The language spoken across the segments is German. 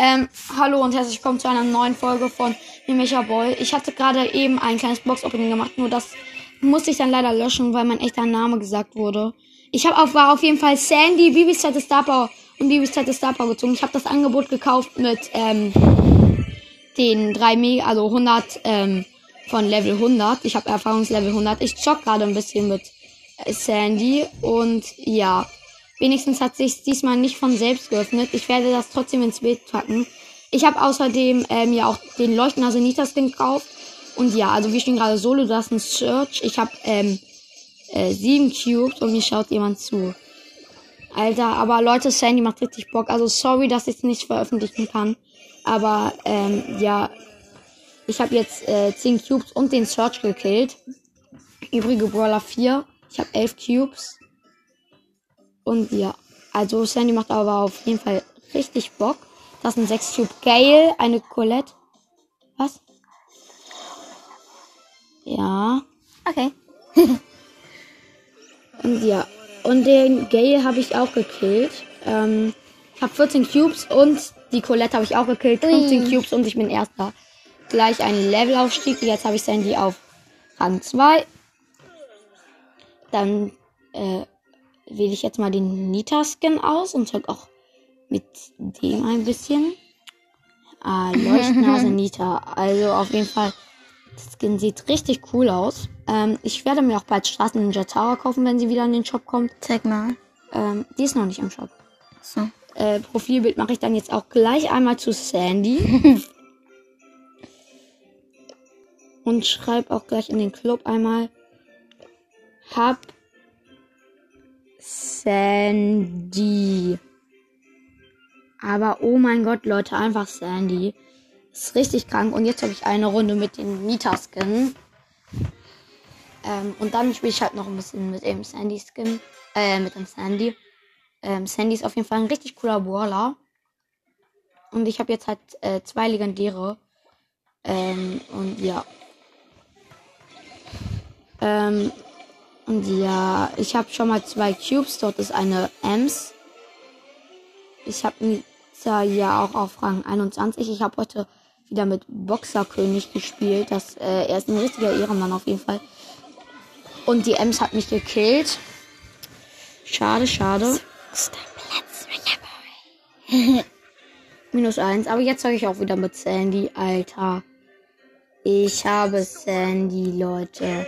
Ähm, hallo und herzlich willkommen zu einer neuen Folge von Mimecha Boy. Ich hatte gerade eben ein kleines Box-Opening gemacht, nur das musste ich dann leider löschen, weil mein echter Name gesagt wurde. Ich habe auf, war auf jeden Fall Sandy, Bibis Zeit Star Power und Bibis Zeit Star Power gezogen. Ich habe das Angebot gekauft mit ähm, den drei Mega, also 100 ähm, von Level 100. Ich habe Erfahrungslevel 100. Ich zock gerade ein bisschen mit Sandy und ja, wenigstens hat sich diesmal nicht von selbst geöffnet. Ich werde das trotzdem ins Bild packen. Ich habe außerdem ähm, ja auch den Leuchtnase Nita Skin gekauft. Und ja, also wir stehen gerade solo, das ist ein Search. Ich habe ähm, äh, sieben Cubes und mir schaut jemand zu. Alter, aber Leute, Sandy macht richtig Bock. Also sorry, dass ich es nicht veröffentlichen kann. Aber ähm, ja, ich habe jetzt äh, 10 Cubes und den Search gekillt. Übrige Brawler 4. Ich habe 11 Cubes. Und ja, also Sandy macht aber auf jeden Fall richtig Bock. Das sind 6 Cube Gale, eine Colette. Was? Ja. Okay. Und ja. Und den Gale habe ich auch gekillt. Ähm, ich habe 14 Cubes und die Colette habe ich auch gekillt. 15 Ui. Cubes und ich bin erster. Gleich ein Levelaufstieg. Jetzt habe ich Sandy auf Rang 2. Dann äh, wähle ich jetzt mal den Nita-Skin aus und zeig auch mit dem ein bisschen. Ah, Leuchtnase Nita. Also auf jeden Fall, das Skin sieht richtig cool aus. Ähm, ich werde mir auch bald Straßen Ninja Tower kaufen, wenn sie wieder in den Shop kommt. Zeig mal. Ähm, die ist noch nicht im Shop. So. Äh, Profilbild mache ich dann jetzt auch gleich einmal zu Sandy. Und schreibe auch gleich in den Club einmal. Hab Sandy. Aber oh mein Gott, Leute, einfach Sandy. Ist richtig krank. Und jetzt habe ich eine Runde mit den Nita-Skin. Ähm, und dann spiele ich halt noch ein bisschen mit dem Sandy-Skin. Äh, mit dem Sandy. Ähm, Sandy ist auf jeden Fall ein richtig cooler Brawler. Und ich habe jetzt halt äh, zwei legendäre. Ähm, und ja. Ähm, und ja, ich habe schon mal zwei Cubes. Dort ist eine Ems. Ich habe Nita ja auch auf Rang 21. Ich habe heute wieder mit Boxerkönig gespielt. Das, äh, er ist ein richtiger Ehrenmann auf jeden Fall. Und die Ems hat mich gekillt. Schade, schade. Minus eins. Aber jetzt sage ich auch wieder mit Sandy, Alter. Ich habe Sandy, Leute.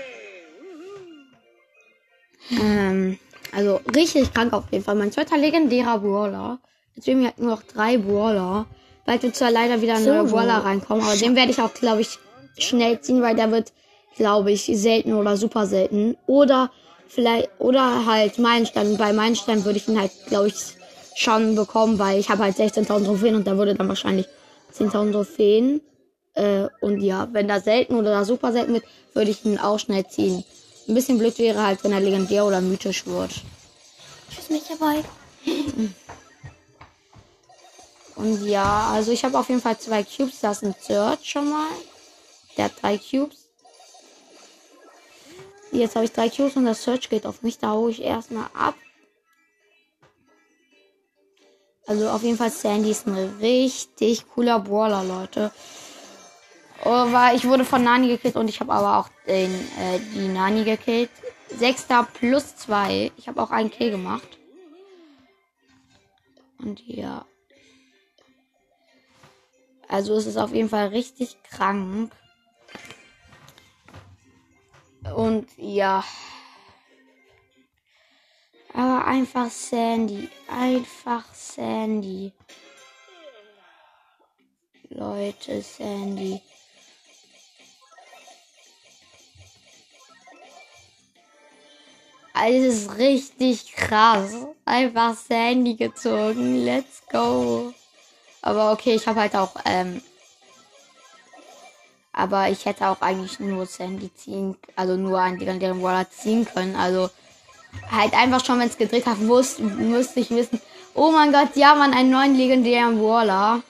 Ähm, also richtig krank auf jeden Fall. Mein zweiter legendärer Brawler. Jetzt fehlen mir halt nur noch drei Brawler. Bald wird zwar leider wieder ein neuer So. Brawler reinkommen, aber den werde ich auch, glaube ich, schnell ziehen, weil der wird, glaube ich, selten oder super selten. Oder vielleicht, oder halt Meilenstein. Bei Meilenstein würde ich ihn halt, glaube ich, schon bekommen, weil ich habe halt 16.000 Trophäen und da würde dann wahrscheinlich 10.000 Trophäen. Äh, und ja, wenn da selten oder super selten wird, würde ich ihn auch schnell ziehen. Ein bisschen blöd wäre halt, wenn er legendär oder mythisch wird. Tschüss, mich dabei. Und ja, also ich habe auf jeden Fall zwei Cubes. Das ist ein Search schon mal. Der hat drei Cubes. Jetzt habe ich drei Cubes und das Search geht auf mich. Da hole ich erstmal ab. Also auf jeden Fall Sandy ist ein richtig cooler Brawler, Leute. Aber ich wurde von Nani gekillt und ich habe aber auch den, äh, die Nani gekillt. Sechster plus zwei. Ich habe auch einen Kill gemacht. Und ja. Also es ist auf jeden Fall richtig krank. Und ja. Aber einfach Sandy. Einfach Sandy. Leute, Sandy. Also es ist richtig krass. Einfach Sandy gezogen. Let's go. Aber okay, ich habe halt auch, ähm, aber ich hätte auch eigentlich nur Sandy ziehen, also nur einen legendären Waller ziehen können. Also halt einfach schon, wenn es gedreht hat, wusste, müsste ich wissen, oh mein Gott, ja, man, einen neuen legendären Waller.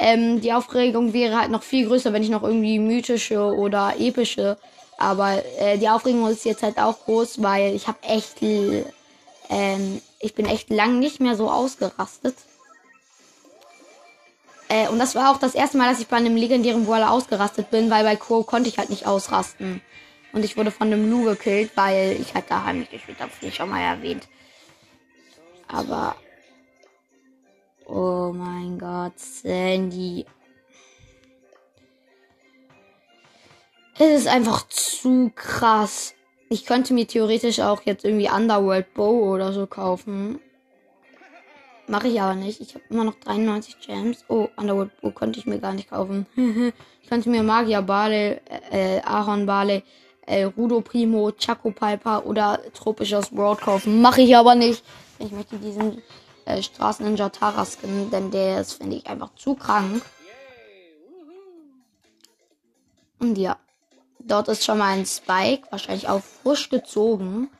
Ähm, die Aufregung wäre halt noch viel größer, wenn ich noch irgendwie mythische oder epische. Aber äh, die Aufregung ist jetzt halt auch groß, weil ich habe echt, ähm, ich bin echt lang nicht mehr so ausgerastet. Äh, und das war auch das erste Mal, dass ich bei einem legendären Brawler ausgerastet bin, weil bei Crow konnte ich halt nicht ausrasten. Und ich wurde von einem Lu gekillt, weil ich halt da heimlich gespielt habe, wie schon mal erwähnt. Aber. Oh mein Gott, Sandy. Es ist einfach zu krass. Ich könnte mir theoretisch auch jetzt irgendwie Underworld Bow oder so kaufen. Mache ich aber nicht. Ich habe immer noch 93 Gems. Oh, Underworld Bow könnte ich mir gar nicht kaufen. ich könnte mir Magier Bale, äh, Ahorn Bale, äh, Rudo Primo, Chaco Piper oder Tropisches World kaufen. Mache ich aber nicht. Ich möchte diesen äh, Straßen Ninja Tara Skin, denn der ist, finde ich, einfach zu krank. Und ja. Dort ist schon mal ein Spike, wahrscheinlich auch frisch gezogen.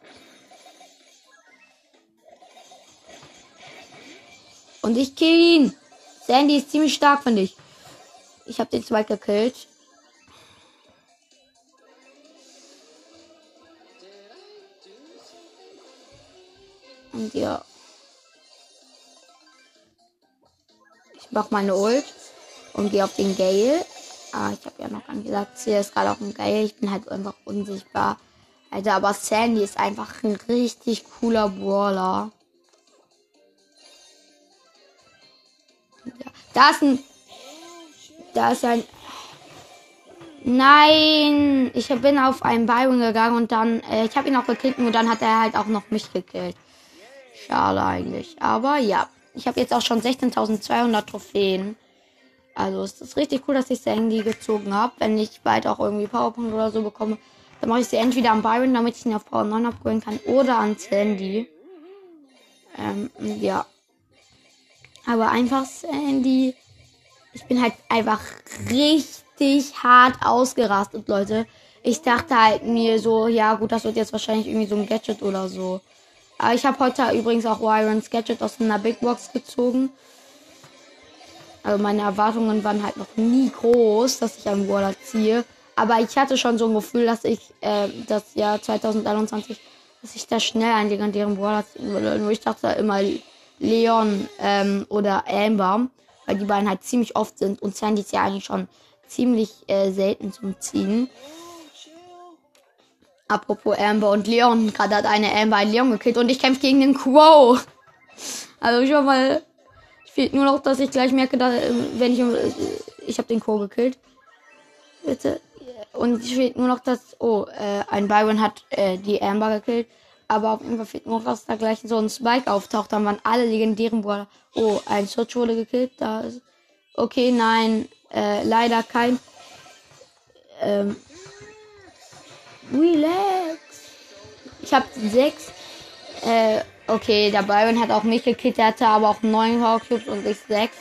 Und ich kill ihn. Sandy ist ziemlich stark, finde ich. Ich habe den Spike gekillt. Und ja. Ich mach meine Ult und gehe auf den Gale. Ah, ich habe ja noch gar nicht gesagt, hier ist gerade auch ein Geil. Ich bin halt einfach unsichtbar. Alter, aber Sandy ist einfach ein richtig cooler Brawler. Da ist ein. Da ist ein. Nein! Ich bin auf einen Byron gegangen und dann. Äh, ich habe ihn auch gekillt und dann hat er halt auch noch mich gekillt. Schade eigentlich. Aber ja. Ich habe jetzt auch schon 16.200 Trophäen. Also es ist richtig cool, dass ich Sandy gezogen habe. Wenn ich bald auch irgendwie Powerpunkt oder so bekomme, dann mache ich sie entweder an Byron, damit ich ihn auf Power 9 abholen kann, oder an Sandy. Ähm, ja. Aber einfach Sandy. Ich bin halt einfach richtig hart ausgerastet, Leute. Ich dachte halt mir so, ja gut, das wird jetzt wahrscheinlich irgendwie so ein Gadget oder so. Aber ich habe heute übrigens auch Wyrons Gadget aus einer Big Box gezogen. Also meine Erwartungen waren halt noch nie groß, dass ich einen Waller ziehe. Aber ich hatte schon so ein Gefühl, dass ich äh, das Jahr 2021, dass ich da schnell einen legendären Brawler ziehen würde. Nur ich dachte immer Leon ähm, oder Amber, weil die beiden halt ziemlich oft sind. Und Sandy ist ja eigentlich schon ziemlich äh, selten zum Ziehen. Apropos Amber und Leon, gerade hat eine Amber einen Leon gekillt und ich kämpfe gegen den Crow. Also schon mal Fehlt nur noch, dass ich gleich merke, dass, wenn ich. Ich habe den Co. gekillt. Bitte. Und fehlt nur noch, dass. Oh, äh, ein Byron hat äh, die Amber gekillt. Aber auf jeden Fall fehlt nur noch, dass da gleich so ein Spike auftaucht. Dann waren alle legendären Brawler. Oh, ein Search wurde gekillt. Da ist. Okay, nein. Äh, leider kein. Ähm. Relax. Ich habe sechs. Äh, Okay, der Byron hat auch mich gekillt, der hatte aber auch 9 Power und ich 6.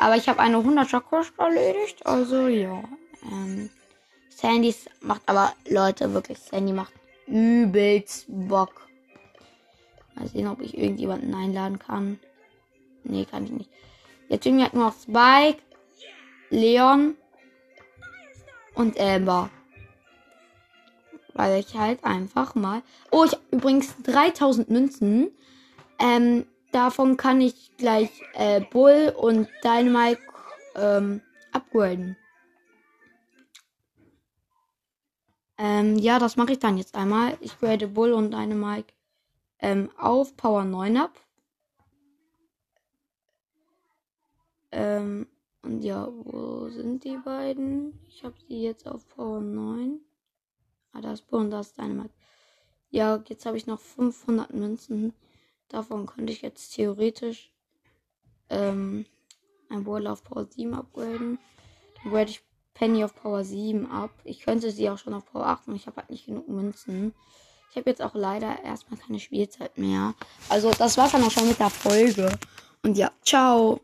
Aber ich habe eine 100er Quest erledigt, also ja. Ähm, Sandy macht aber, Leute, wirklich, Sandy macht übelst Bock. Mal sehen, ob ich irgendjemanden einladen kann. Nee, kann ich nicht. Jetzt hat nur noch Spike, Leon und Amber. Weil ich halt einfach mal. Oh, ich habe übrigens 3000 Münzen. Ähm, davon kann ich gleich äh, Bull und Dynamite ähm, upgraden. Ähm, ja, das mache ich dann jetzt einmal. Ich grade Bull und Dynamite ähm, auf Power 9 ab. Ähm, und ja, wo sind die beiden? Ich habe sie jetzt auf Power 9. Ah, da ist Bull und da ist Dynamite. Ja, jetzt habe ich noch 500 Münzen. Davon könnte ich jetzt theoretisch ähm, ein Bull auf Power 7 upgraden. Dann grade ich Penny auf Power 7 ab. Ich könnte sie auch schon auf Power 8 und ich habe halt nicht genug Münzen. Ich habe jetzt auch leider erstmal keine Spielzeit mehr. Also das war's dann auch schon mit der Folge. Und ja, ciao.